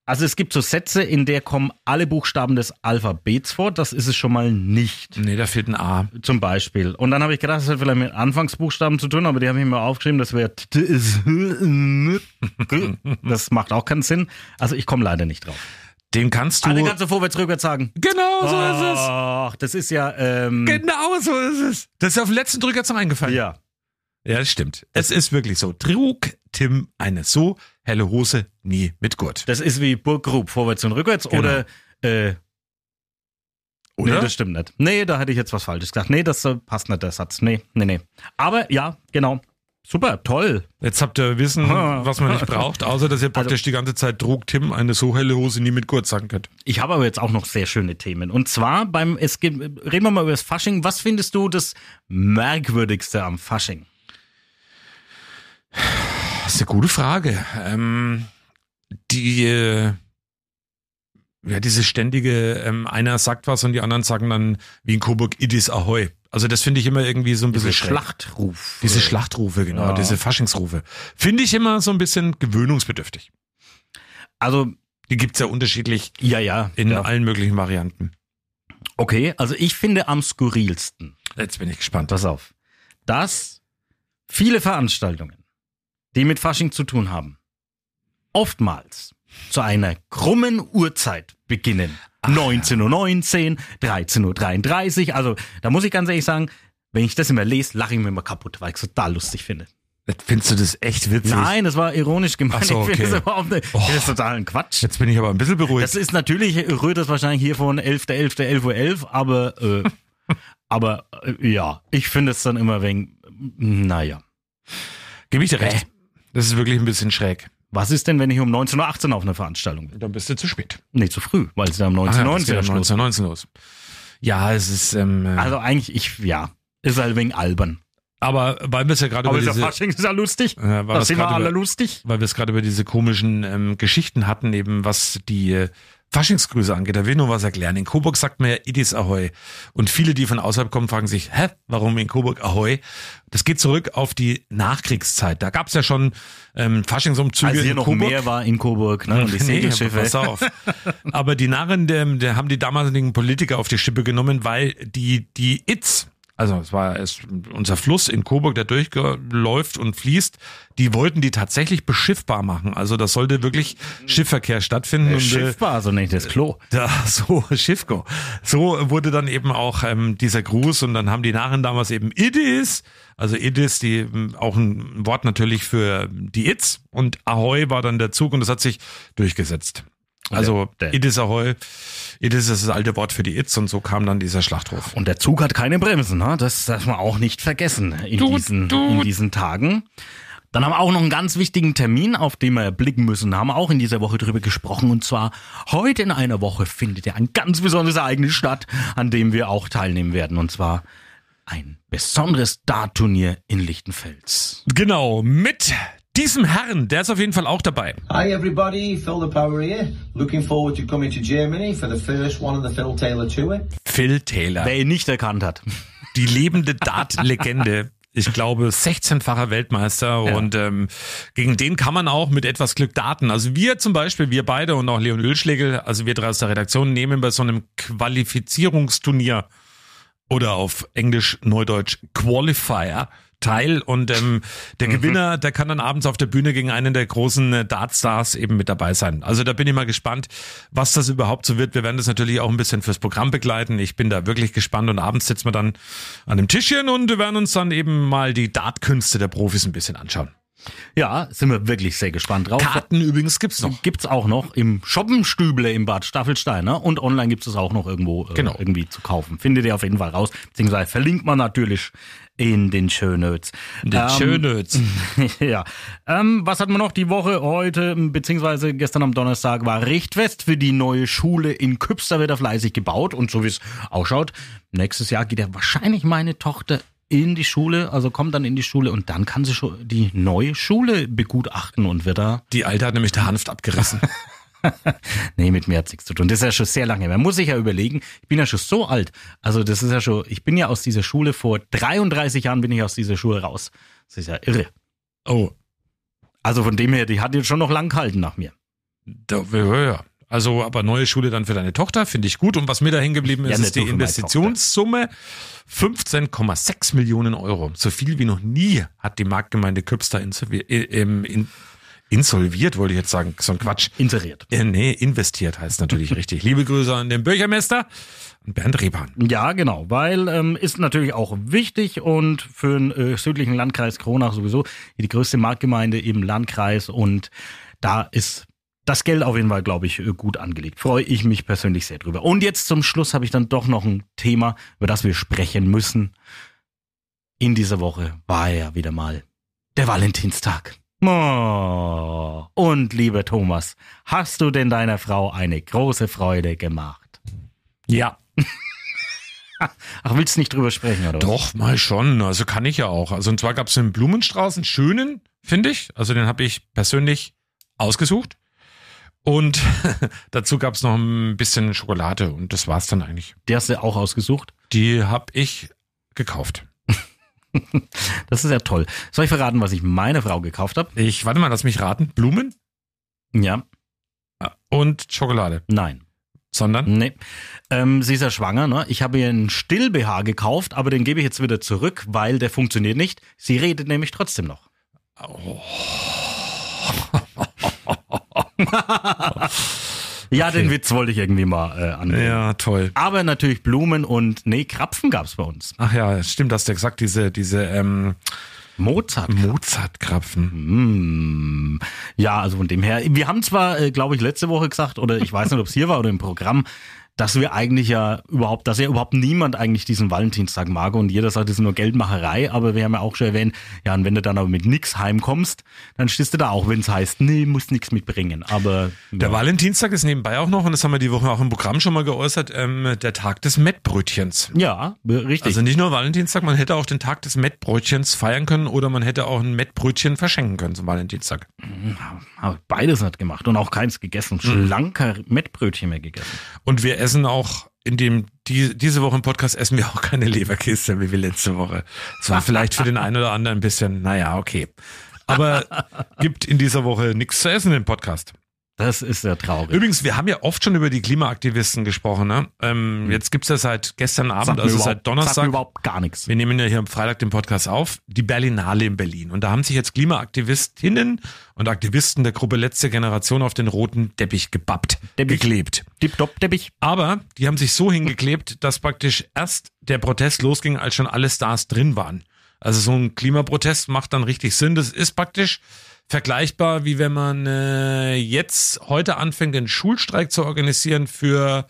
Also es gibt so Sätze, in der kommen alle Buchstaben des Alphabets vor. Das ist es schon mal nicht. Nee, da fehlt ein A. Zum Beispiel. Und dann habe ich gedacht, das hat vielleicht mit Anfangsbuchstaben zu tun, aber die habe ich mir aufgeschrieben. Das wäre. Das macht auch keinen Sinn. Also ich komme leider nicht drauf. Den kannst du. Alle kannst du vorwärts, rückwärts sagen. genau so ist Ach, das ist ja. Ähm, es. Genau so ist es. Das ist auf den letzten Drücker noch eingefallen. ja. Ja, das stimmt. Es ist wirklich so. Trug Tim eine so helle Hose nie mit Gurt. Das ist wie Burggrub, vorwärts und rückwärts. Genau. Oder. Äh, Oder? Nee, das stimmt nicht. Nee, da hätte ich jetzt was Falsches gesagt. Nee, das passt nicht, der Satz. Nee, nee, nee. Aber ja, genau. Super, toll. Jetzt habt ihr Wissen, Ah. was man nicht braucht, außer dass ihr praktisch die ganze Zeit Trug Tim eine so helle Hose nie mit Gurt sagen könnt. Ich habe aber jetzt auch noch sehr schöne Themen. Und zwar beim, es gibt, reden wir mal über das Fasching. Was findest du das merkwürdigste am Fasching? Das ist eine gute Frage. Ähm, die, äh, ja, diese ständige, ähm, einer sagt was und die anderen sagen dann wie in Coburg Idis Ahoi. Also das finde ich immer irgendwie so ein bisschen Diese. Schlachtruf. Diese Schlachtrufe, genau, Ja. diese Faschingsrufe. Finde ich immer so ein bisschen gewöhnungsbedürftig. Also, Die gibt's ja unterschiedlich ja, ja. in ja. allen möglichen Varianten. Okay, also ich finde am skurrilsten, Jetzt bin ich gespannt. pass auf, dass viele Veranstaltungen, die mit Fasching zu tun haben, oftmals zu einer krummen Uhrzeit beginnen. 19.19 Uhr, 13.33 Uhr. Also da muss ich ganz ehrlich sagen, wenn ich das immer lese, lache ich mir immer kaputt, weil ich es total lustig finde. Findest du das echt witzig? Nein, das war ironisch gemeint. So, Ich finde okay. das überhaupt nicht. Ich finde das total ein Quatsch. Jetzt bin ich aber ein bisschen beruhigt. Das ist natürlich, rührt das wahrscheinlich hier von 11.11., 11.11 Uhr, aber, äh, aber äh, ja, ich finde es dann immer wegen, naja. Gebe ich dir recht. Das ist wirklich ein bisschen schräg. Was ist denn, wenn ich um 19.18 Uhr auf einer Veranstaltung bin? Dann bist du zu spät. Nee, zu früh, weil es ja um Ah, ja, 19.19 das geht Uhr um Schluss. 19, 19 los. Ja, es ist, ähm, äh, Also eigentlich, ich, ja, ist halt wegen albern. aber weil wir es ja gerade über ja diese, Fasching, ist ja lustig. äh, weil Da wir's sind wir alle über, lustig. weil wir es gerade über diese komischen ähm, Geschichten hatten, eben was die äh, Faschingsgrüße angeht. Da will ich nur was erklären. In Coburg sagt man ja Idis Ahoi. Und viele, die von außerhalb kommen, fragen sich, hä, warum in Coburg Ahoi? Das geht zurück auf die Nachkriegszeit. Da gab's ja schon ähm, Faschingsumzüge Als hier in noch Coburg. mehr war in Coburg, ne, und die Nee, Segelschiffe. pass auf. Aber die Narren, der, der haben die damaligen Politiker auf die Schippe genommen, weil die, die Itz, also es war es, unser Fluss in Coburg, der durchläuft und fließt, die wollten die tatsächlich beschiffbar machen. Also das sollte wirklich Schiffverkehr stattfinden. und, äh, Schiffbar, so nicht das Klo. da, so, Schiffko. So wurde dann eben auch ähm, dieser Gruß und dann haben die Narren damals eben Idis, also Idis, die ähm, auch ein Wort natürlich für die Itz und Ahoi war dann der Zug und das hat sich durchgesetzt. Also Der- der- Idis Ahoi, Idis ist das alte Wort für die Itz und so kam dann dieser Schlachtruf. Und der Zug hat keine Bremsen, ne? das darf man auch nicht vergessen in, diesen, in diesen Tagen. Dann haben wir auch noch einen ganz wichtigen Termin, auf den wir blicken müssen. Da haben wir auch in dieser Woche drüber gesprochen. Und zwar heute in einer Woche findet ja ein ganz besonderes Ereignis statt, an dem wir auch teilnehmen werden. Und zwar ein besonderes Dartturnier in Lichtenfels. Genau, mit diesem Herrn, der ist auf jeden Fall auch dabei. Hi everybody, Phil the Power here. Looking forward to coming to Germany for the first one of the Phil Taylor Tour. Phil Taylor, Wer ihn nicht erkannt hat. die lebende Dart-Legende. Ich glaube, 16-facher Weltmeister und ähm, gegen den kann man auch mit etwas Glück daten. Also wir zum Beispiel, wir beide und auch Leon Ölschlegel, also wir drei aus der Redaktion, nehmen bei so einem Qualifizierungsturnier oder auf Englisch, Neudeutsch Qualifier teil und ähm, der Gewinner, der kann dann abends auf der Bühne gegen einen der großen äh, Dartstars eben mit dabei sein. Also da bin ich mal gespannt, was das überhaupt so wird. Wir werden das natürlich auch ein bisschen fürs Programm begleiten. Ich bin da wirklich gespannt und abends sitzen wir dann an dem Tischchen und werden uns dann eben mal die Dartkünste der Profis ein bisschen anschauen. Ja, sind wir wirklich sehr gespannt drauf. Karten übrigens gibt's noch. Gibt's auch noch im Shoppenstüble im Bad Staffelstein, ne? Und online gibt's es auch noch irgendwo äh, Genau. irgendwie zu kaufen. Findet ihr auf jeden Fall raus, beziehungsweise verlinkt man natürlich in den Shownotes. Den Ähm, Schönötz. ja. Ähm, was hatten wir noch die Woche heute, beziehungsweise gestern am Donnerstag war Richtfest für die neue Schule in Küpster wird er fleißig gebaut und so wie es ausschaut, nächstes Jahr geht ja wahrscheinlich meine Tochter in die Schule, also kommt dann in die Schule und dann kann sie schon die neue Schule begutachten und wird da Die Alte hat nämlich der Hanft abgerissen. Nee, mit mir hat's nichts zu tun. Das ist ja schon sehr lange. Man muss sich ja überlegen, ich bin ja schon so alt. Also das ist ja schon, ich bin ja aus dieser Schule vor 33 Jahren bin ich aus dieser Schule raus. Das ist ja irre. Oh, Also von dem her, die hat jetzt schon noch lang gehalten nach mir. da, ja, ja. Also, aber neue Schule dann für deine Tochter, finde ich gut. Und was mir da hängen geblieben ist, Ja, ist die Investitionssumme 15,6 Millionen Euro. So viel wie noch nie hat die Marktgemeinde Küpster insolviert, äh, ähm, in, insolviert, wollte ich jetzt sagen. So ein Quatsch. Inseriert. Äh, nee, investiert heißt natürlich richtig. Liebe Grüße an den Bürgermeister und Bernd Reban. Ja, genau, weil ähm, ist natürlich auch wichtig und für den äh, südlichen Landkreis Kronach sowieso die größte Marktgemeinde im Landkreis und da ist das Geld auf jeden Fall, glaube ich, äh, gut angelegt. Freue ich mich persönlich sehr drüber. Und jetzt zum Schluss habe ich dann doch noch ein Thema, über das wir sprechen müssen. In dieser Woche war ja wieder mal der Valentinstag. Oh. Und lieber Thomas, hast du denn deiner Frau eine große Freude gemacht? Ja. Ach, willst du nicht drüber sprechen, oder? Doch, mal schon. Also kann ich ja auch. Also und zwar gab es einen Blumenstrauß, einen schönen, finde ich. Also den habe ich persönlich ausgesucht. Und dazu gab es noch ein bisschen Schokolade und das war's dann eigentlich. Die hast du auch ausgesucht. Die habe ich gekauft. Das ist ja toll. Soll ich verraten, was ich meiner Frau gekauft habe? Ich, warte mal, lass mich raten. Blumen Ja, und Schokolade. nein, Sondern? nee. Ähm, sie ist ja schwanger, ne? Ich habe ihr einen Still-BH gekauft, aber den gebe ich jetzt wieder zurück, weil der funktioniert nicht. Sie redet nämlich trotzdem noch. ja, den Witz wollte ich irgendwie mal äh, anbringen. Ja, toll. Aber natürlich Blumen und, nee, Krapfen gab's bei uns. Ach ja, stimmt, hast du ja gesagt, diese, diese ähm, Mozart. Mozartkrapfen. Mm. Ja, also von dem her, wir haben zwar, äh, glaube ich, letzte Woche gesagt, oder ich weiß nicht, ob es hier war oder im Programm, dass wir eigentlich ja überhaupt, dass ja überhaupt niemand eigentlich diesen Valentinstag mag und jeder sagt, das ist nur Geldmacherei, aber wir haben ja auch schon erwähnt, ja, und wenn du dann aber mit nix heimkommst, dann stehst du da auch, wenn es heißt, nee, musst nix mitbringen, aber Der ja. Valentinstag ist nebenbei auch noch, und das haben wir die Woche auch im Programm schon mal geäußert, ähm, der Tag des Mettbrötchens. ja, richtig. Also nicht nur Valentinstag, man hätte auch den Tag des Mettbrötchens feiern können oder man hätte auch ein Mettbrötchen verschenken können zum Valentinstag. Habe beides nicht gemacht und auch keins gegessen. Schlanker Mettbrötchen mehr gegessen. Und wir essen auch in dem, die, diese Woche im Podcast essen wir auch keine Leberkiste wie wir letzte Woche. Es war vielleicht für den einen oder anderen ein bisschen, naja, okay. Aber gibt in dieser Woche nichts zu essen im Podcast. Das ist ja traurig. Übrigens, wir haben ja oft schon über die Klimaaktivisten gesprochen. Ne? Ähm, Jetzt gibt's ja seit gestern Abend, Sagt also seit Sagt Donnerstag, überhaupt gar nichts. wir nehmen ja hier am Freitag den Podcast auf, die Berlinale in Berlin. Und da haben sich jetzt Klimaaktivistinnen und Aktivisten der Gruppe Letzte Generation auf den roten Teppich gebappt, Teppich. geklebt. Tipptopp, Teppich. Aber die haben sich so hingeklebt, dass praktisch erst der Protest losging, als schon alle Stars drin waren. Also so ein Klimaprotest macht dann richtig Sinn. Das ist praktisch vergleichbar, wie wenn man äh, jetzt heute anfängt, einen Schulstreik zu organisieren für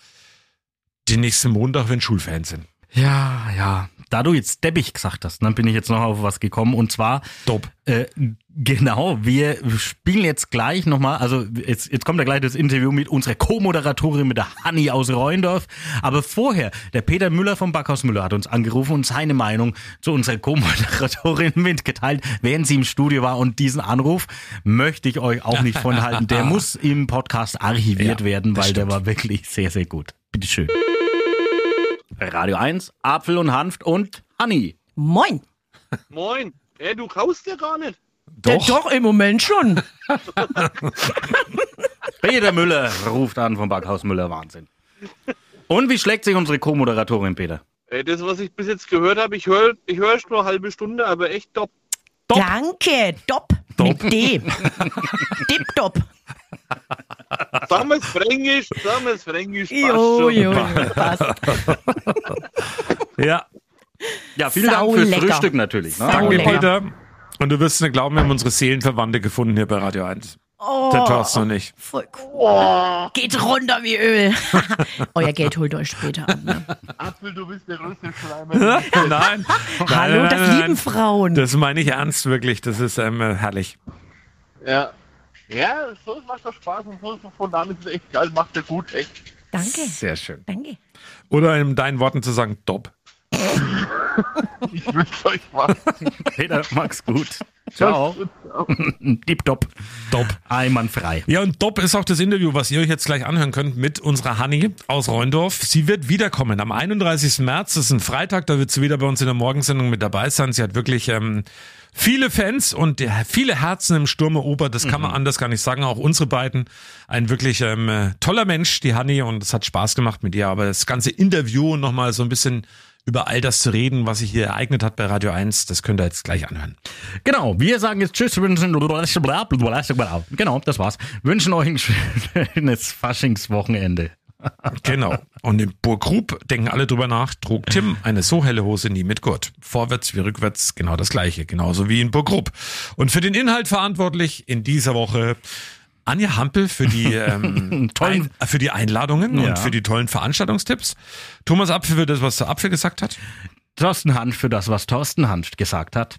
den nächsten Montag, wenn Schulferien sind. Ja, ja. Da du jetzt Deppich gesagt hast, dann bin ich jetzt noch auf was gekommen und zwar Dopp. Äh, genau, wir spielen jetzt gleich nochmal, also jetzt, jetzt kommt ja gleich das Interview mit unserer Co-Moderatorin, mit der Hanni aus Reuendorf. Aber vorher, der Peter Müller vom Backhaus Müller hat uns angerufen und seine Meinung zu unserer Co-Moderatorin mitgeteilt, während sie im Studio war. Und diesen Anruf möchte ich euch auch nicht von halten. Der muss im Podcast archiviert Ja, werden, weil der stimmt. war wirklich sehr, sehr gut. Bitteschön. Radio 1, Apfel und Hanft und Hanni. Moin. Moin. Ey, du kaust ja gar nicht. Doch. doch, im Moment schon. Peter Müller ruft an vom Backhaus Müller. Wahnsinn. Und wie schlägt sich unsere Co-Moderatorin, Peter? Ey, das, was ich bis jetzt gehört habe, ich höre ich hör nur eine halbe Stunde, aber echt top. Danke. Dopp. Mit D. Dip-Dop. Sagen es wir es fränkisch. passt Jo, schon. jo. Passt. Ja, Ja, vielen Dank fürs Saulecker. Frühstück natürlich. Ne? Sau- danke lecker. Peter. Und du wirst mir glauben, wir haben unsere Seelenverwandte gefunden hier bei Radio 1. Oh, Der Thorst noch nicht. voll cool. Geht runter wie Öl. Euer Geld holt euch später an. Ne? Apfel, du bist der größte Schleimer. nein. Hallo, nein, das nein, lieben nein. Frauen. Das meine ich ernst, wirklich. Das ist ähm, herrlich. ja. Ja, so macht doch Spaß und so ist von damit ist echt geil, macht er gut, echt. Danke. Sehr schön. Danke. Oder in deinen Worten zu sagen, Dopp. Ich wünsche euch was. Peter, mach's gut. Ciao. Dip Dop. Dopp. Einwandfrei. Ja, und Dopp ist auch das Interview, was ihr euch jetzt gleich anhören könnt mit unserer Hanni aus Reundorf. Sie wird wiederkommen am 31. März, das ist ein Freitag, da wird sie wieder bei uns in der Morgensendung mit dabei sein. Sie hat wirklich ähm, viele Fans und äh, viele Herzen im Sturme Ober, das kann man anders gar nicht sagen. Auch unsere beiden, ein wirklich ähm, äh, toller Mensch, die Hanni, und es hat Spaß gemacht mit ihr. Aber das ganze Interview nochmal so ein bisschen über all das zu reden, was sich hier ereignet hat bei Radio 1, das könnt ihr jetzt gleich anhören. Genau, wir sagen jetzt Tschüss, wünschen, genau, das war's. Wünschen euch ein schönes Faschingswochenende. Genau. Und in Burgrub denken alle drüber nach, trug Tim eine so helle Hose nie mit Gurt. Vorwärts wie rückwärts genau das gleiche, genauso wie in Burgrub. Und für den Inhalt verantwortlich in dieser Woche Anja Hampel für die, ähm, Tollen- ein, für die Einladungen Ja. und für die tollen Veranstaltungstipps. Thomas Apfel für das, was der Apfel gesagt hat. Thorsten Hanft für das, was Thorsten Hanft gesagt hat.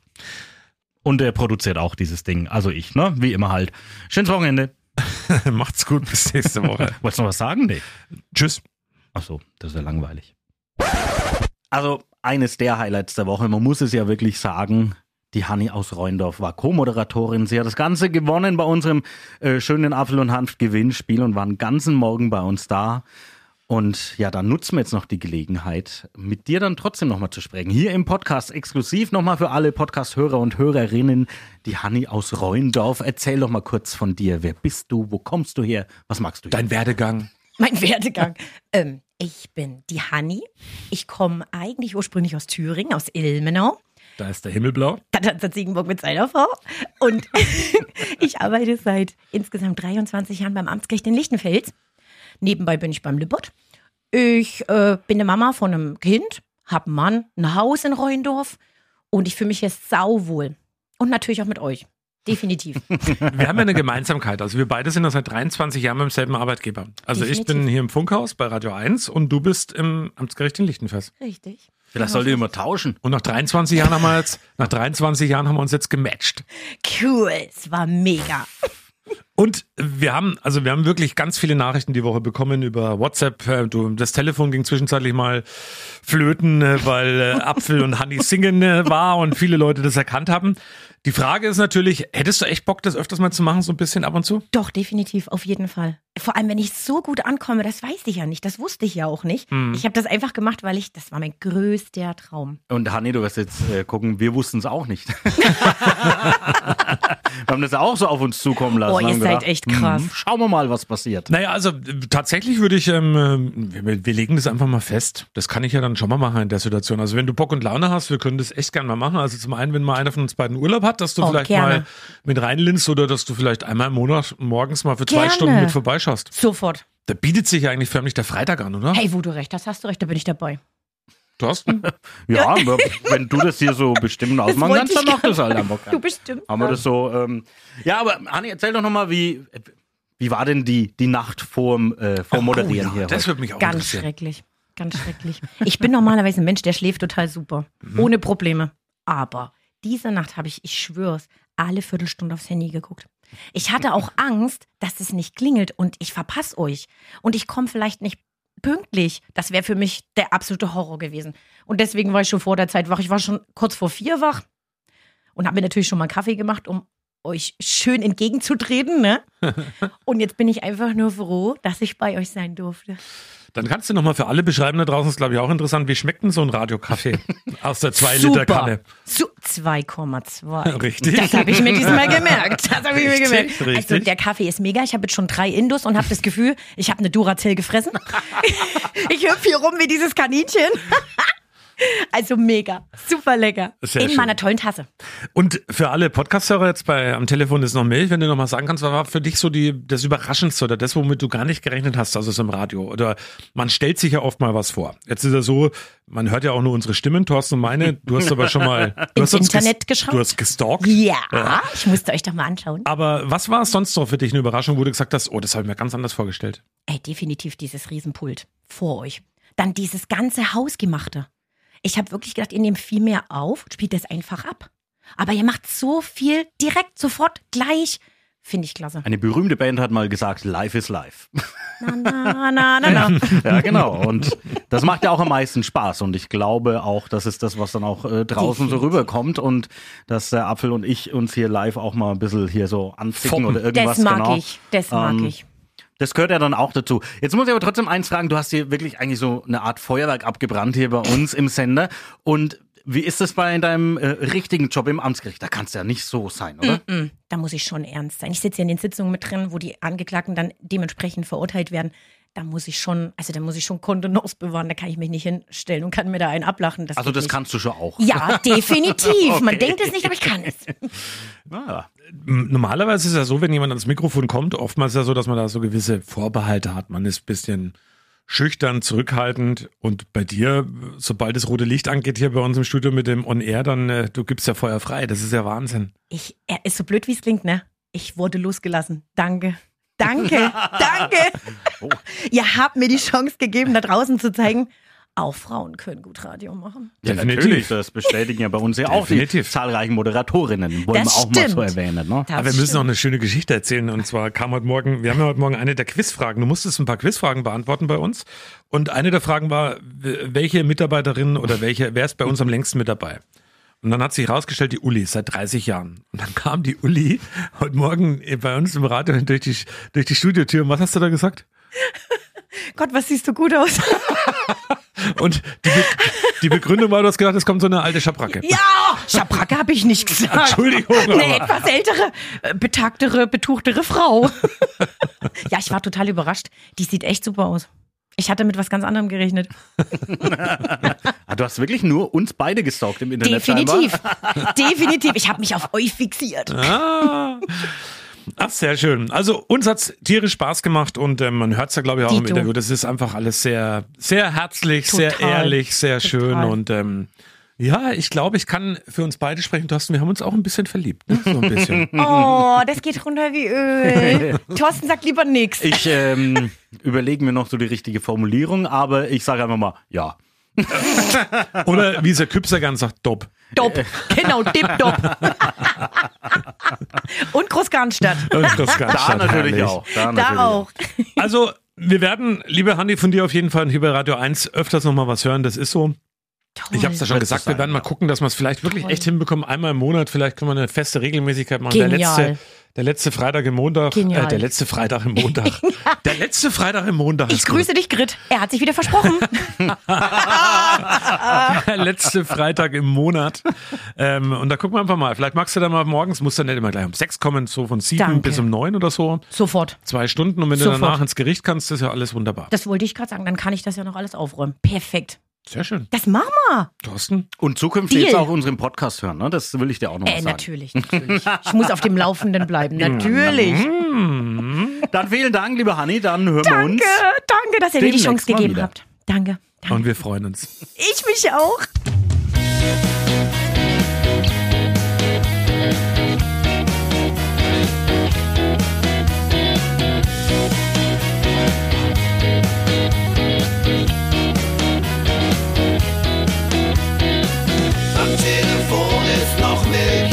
Und er produziert auch dieses Ding. Also ich, ne? Wie immer halt. Schönes Wochenende. Macht's gut, bis nächste Woche. Wolltest du noch was sagen? Nee. Tschüss. Ach so, das ist ja langweilig. Also eines der Highlights der Woche, man muss es ja wirklich sagen, die Hanni aus Reundorf war Co-Moderatorin. Sie hat das Ganze gewonnen bei unserem äh, schönen Apfel- und Hanf-Gewinnspiel und war den ganzen Morgen bei uns da. Und ja, dann nutzen wir jetzt noch die Gelegenheit, mit dir dann trotzdem nochmal zu sprechen. Hier im Podcast exklusiv nochmal für alle Podcast-Hörer und Hörerinnen, die Hanni aus Reundorf. Erzähl doch mal kurz von dir. Wer bist du? Wo kommst du her? Was magst du? hier? Dein Werdegang. Mein Werdegang. ähm, ich bin die Hanni. Ich komme eigentlich ursprünglich aus Thüringen, aus Ilmenau. Da ist der Himmel blau. Hat er Ziegenburg mit seiner Frau. Und ich arbeite seit insgesamt 23 Jahren beim Amtsgericht in Lichtenfels. Nebenbei bin ich beim Lippert. Ich äh, bin eine Mama von einem Kind, habe einen Mann, ein Haus in Reuendorf und ich fühle mich hier sauwohl. Und natürlich auch mit euch. Definitiv. Wir haben ja eine Gemeinsamkeit. Also wir beide sind ja seit 23 Jahren beim selben Arbeitgeber. Also ich bin Definitiv. hier im Funkhaus bei Radio 1 und du bist im Amtsgericht in Lichtenfels. Richtig. Vielleicht sollt ihr immer tauschen. Und nach 23 Jahren haben wir jetzt, nach 23 Jahren haben wir uns jetzt gematcht. Cool. Es war mega. Und wir haben, also wir haben wirklich ganz viele Nachrichten die Woche bekommen über WhatsApp. Äh, Du, das Telefon ging zwischenzeitlich mal flöten, äh, weil äh, Apfel und Honey singen war und viele Leute das erkannt haben. Die Frage ist natürlich, hättest du echt Bock, das öfters mal zu machen, so ein bisschen ab und zu? Doch, definitiv, auf jeden Fall. Vor allem, wenn ich so gut ankomme, das weiß ich ja nicht, das wusste ich ja auch nicht. Hm. Ich habe das einfach gemacht, weil ich, das war mein größter Traum. Und Hanni, du wirst jetzt äh, gucken, wir wussten es auch nicht. wir haben das auch so auf uns zukommen lassen. Oh, ihr seid echt krass. hm, schauen wir mal, was passiert. Naja, also tatsächlich würde ich, ähm, äh, wir, wir legen das einfach mal fest. Das kann ich ja dann schon mal machen in der Situation. Also wenn du Bock und Laune hast, wir können das echt gern mal machen. Also zum einen, wenn mal einer von uns beiden Urlaub hat, dass du Oh, vielleicht gerne. mal mit reinlinst oder dass du vielleicht einmal im Monat morgens mal für zwei Gerne. Stunden mit vorbeischaust. Sofort. Da bietet sich ja eigentlich förmlich der Freitag an, oder? Hey, wo du recht hast, hast du recht, da bin ich dabei. Thorsten? Ja, aber wenn du das hier so bestimmen ausmachen kannst, dann ich mach das halt einfach. Du bestimmt. Haben wir das so. Ähm, ja, aber Hanni, erzähl doch nochmal, wie, wie war denn die, die Nacht vorm, äh, vorm Moderieren Oh, hier? ja, das heute? würde mich auch Ganz schrecklich. ganz schrecklich. Ich bin normalerweise ein Mensch, der schläft total super. Ohne Probleme. Aber diese Nacht habe ich, ich schwör's, alle Viertelstunde aufs Handy geguckt. Ich hatte auch Angst, dass es nicht klingelt und ich verpasse euch. Und ich komme vielleicht nicht pünktlich. Das wäre für mich der absolute Horror gewesen. Und deswegen war ich schon vor der Zeit wach. Ich war schon kurz vor vier wach und habe mir natürlich schon mal einen Kaffee gemacht, um euch schön entgegenzutreten. Ne? Und jetzt bin ich einfach nur froh, dass ich bei euch sein durfte. Dann kannst du nochmal für alle beschreiben da draußen, ist glaube ich auch interessant, wie schmeckt denn so ein Radiokaffee aus der 2-Liter-Kanne? Su 2,2. Richtig. Das habe ich mir diesmal gemerkt. Das habe ich mir Richtig, gemerkt. Also der Kaffee ist mega. Ich habe jetzt schon drei Indus und habe das Gefühl, ich habe eine Duracell gefressen. ich hüpfe hier rum wie dieses Kaninchen. Also mega, super lecker. Sehr In schön. meiner tollen Tasse. Und für alle Podcast-Hörer jetzt bei am Telefon ist noch Milch, wenn du noch mal sagen kannst, was war für dich so die, das Überraschendste oder das, womit du gar nicht gerechnet hast, also so im Radio? Oder man stellt sich ja oft mal was vor. Jetzt ist ja so, man hört ja auch nur unsere Stimmen, Thorsten und meine. Du hast aber schon mal du Ins hast Internet geschaut? Du hast gestalkt. Ja, ich musste euch doch mal anschauen. Aber was war es sonst noch für dich eine Überraschung, wo du gesagt hast, oh, das habe ich mir ganz anders vorgestellt? Ey, definitiv dieses Riesenpult vor euch. Dann dieses ganze Hausgemachte. Ich habe wirklich gedacht, ihr nehmt viel mehr auf und spielt das einfach ab. Aber ihr macht so viel direkt, sofort, gleich. Finde ich klasse. Eine berühmte Band hat mal gesagt, Life is Life. Na, na, na, na, na. Ja, genau. Und das macht ja auch am meisten Spaß. Und ich glaube auch, das ist das, was dann auch äh, draußen so rüberkommt. Und dass der Apfel und ich uns hier live auch mal ein bisschen hier so anzicken Foppen. oder irgendwas. Das mag genau. ich. Das mag Ähm, ich. Das gehört ja dann auch dazu. Jetzt muss ich aber trotzdem eins fragen. Du hast hier wirklich eigentlich so eine Art Feuerwerk abgebrannt hier bei uns im Sender. Und wie ist das bei deinem äh, richtigen Job im Amtsgericht? Da kann es ja nicht so sein, oder? Mm, Da muss ich schon ernst sein. Ich sitze ja in den Sitzungen mit drin, wo die Angeklagten dann dementsprechend verurteilt werden. Da muss ich schon, also da muss ich schon Kontenance bewahren. Da kann ich mich nicht hinstellen und kann mir da einen ablachen. Das Also das nicht. kannst du schon auch. Ja, definitiv. Man Okay. denkt es nicht, aber ich kann es. Ah, Normalerweise ist es ja so, wenn jemand ans Mikrofon kommt, oftmals ist ja so, dass man da so gewisse Vorbehalte hat. Man ist ein bisschen schüchtern, zurückhaltend und bei dir, sobald das rote Licht angeht hier bei uns im Studio mit dem On Air, dann äh, du gibst ja Feuer frei. Das ist ja Wahnsinn. Ich, er ist so blöd, wie es klingt, ne? Ich wurde losgelassen. Danke. Danke. Danke. Oh. Ihr habt mir die Chance gegeben, da draußen zu zeigen, auch Frauen können gut Radio machen. Ja, Definitiv. natürlich. Das bestätigen ja bei uns ja auch die Definitiv. zahlreichen Moderatorinnen. Wollen Das wir auch mal so stimmt. erwähnen. Ne? Aber wir müssen stimmt. noch eine schöne Geschichte erzählen. Und zwar kam heute Morgen, wir haben ja heute Morgen eine der Quizfragen. Du musstest ein paar Quizfragen beantworten bei uns. Und eine der Fragen war, welche Mitarbeiterin oder welche, wer ist bei uns am längsten mit dabei? Und dann hat sich herausgestellt, die Uli, seit 30 Jahren. Und dann kam die Uli heute Morgen bei uns im Radio durch die, durch die Studiotür. Und was hast du da gesagt? Gott, was siehst du gut aus. Und die, Be die Begründung war, du hast gedacht, es kommt so eine alte Schabracke. ja, Schabracke habe ich nicht gesagt. Entschuldigung, Eine etwas ältere, äh, betagtere, betuchtere Frau. ja, ich war total überrascht. Die sieht echt super aus. Ich hatte mit was ganz anderem gerechnet. Ah, du hast wirklich nur uns beide gestalkt im Internet. Definitiv. scheinbar. Definitiv. Ich habe mich auf euch fixiert. Ah. Ach, sehr schön. Also uns hat's tierisch Spaß gemacht und ähm, man hört's ja, glaube ich, auch im Dito. Interview. Das ist einfach alles sehr, sehr herzlich, sehr Total. ehrlich, sehr schön Total. und ähm, ja, ich glaube, ich kann für uns beide sprechen, Thorsten. Wir haben uns auch ein bisschen verliebt. Ne? So ein bisschen. Oh, das geht runter wie Öl. Thorsten sagt lieber nix. Ich ähm, überlege mir noch so die richtige Formulierung, aber ich sage einfach mal, ja. Oder wie es der Küpser gern sagt, Dopp. Dopp. Genau, Dip-Dop. Und Großgarnstadt. Und ganz Da natürlich herrlich. auch. Da, Da natürlich auch. Also, wir werden, liebe Handy, von dir auf jeden Fall hier bei Radio 1 öfters nochmal was hören. Das ist so. Ich habe es ja schon gesagt, es wir werden mal gucken, dass wir es vielleicht wirklich Toll. echt hinbekommen. Einmal im Monat, vielleicht können wir eine feste Regelmäßigkeit machen. Der Genial. letzte, der letzte Freitag im Montag. Genial. Äh, der letzte Freitag im Montag. Der letzte Freitag im Montag. Ich grüße dich, Grit. Er hat sich wieder versprochen. Der letzte Freitag im Monat. Ähm, und da gucken wir einfach mal. Vielleicht magst du da mal morgens, musst du nicht immer gleich um sechs kommen, so von sieben Danke. bis um neun oder so. Sofort. Zwei Stunden. Und wenn du Sofort. danach ins Gericht kannst, ist ja alles wunderbar. Das wollte ich gerade sagen. Dann kann ich das ja noch alles aufräumen. Perfekt. Sehr schön. Das machen wir. Thorsten? Und zukünftig Deal. jetzt auch unseren Podcast hören, ne? Das will ich dir auch noch Äh, sagen. natürlich, natürlich. Ich muss auf dem Laufenden bleiben. Natürlich. Dann vielen Dank, liebe Hanni, dann hören wir uns. Danke, danke, dass ihr mir die Chance gegeben wieder. habt. Danke. danke. Und wir freuen uns. Ich mich auch. me.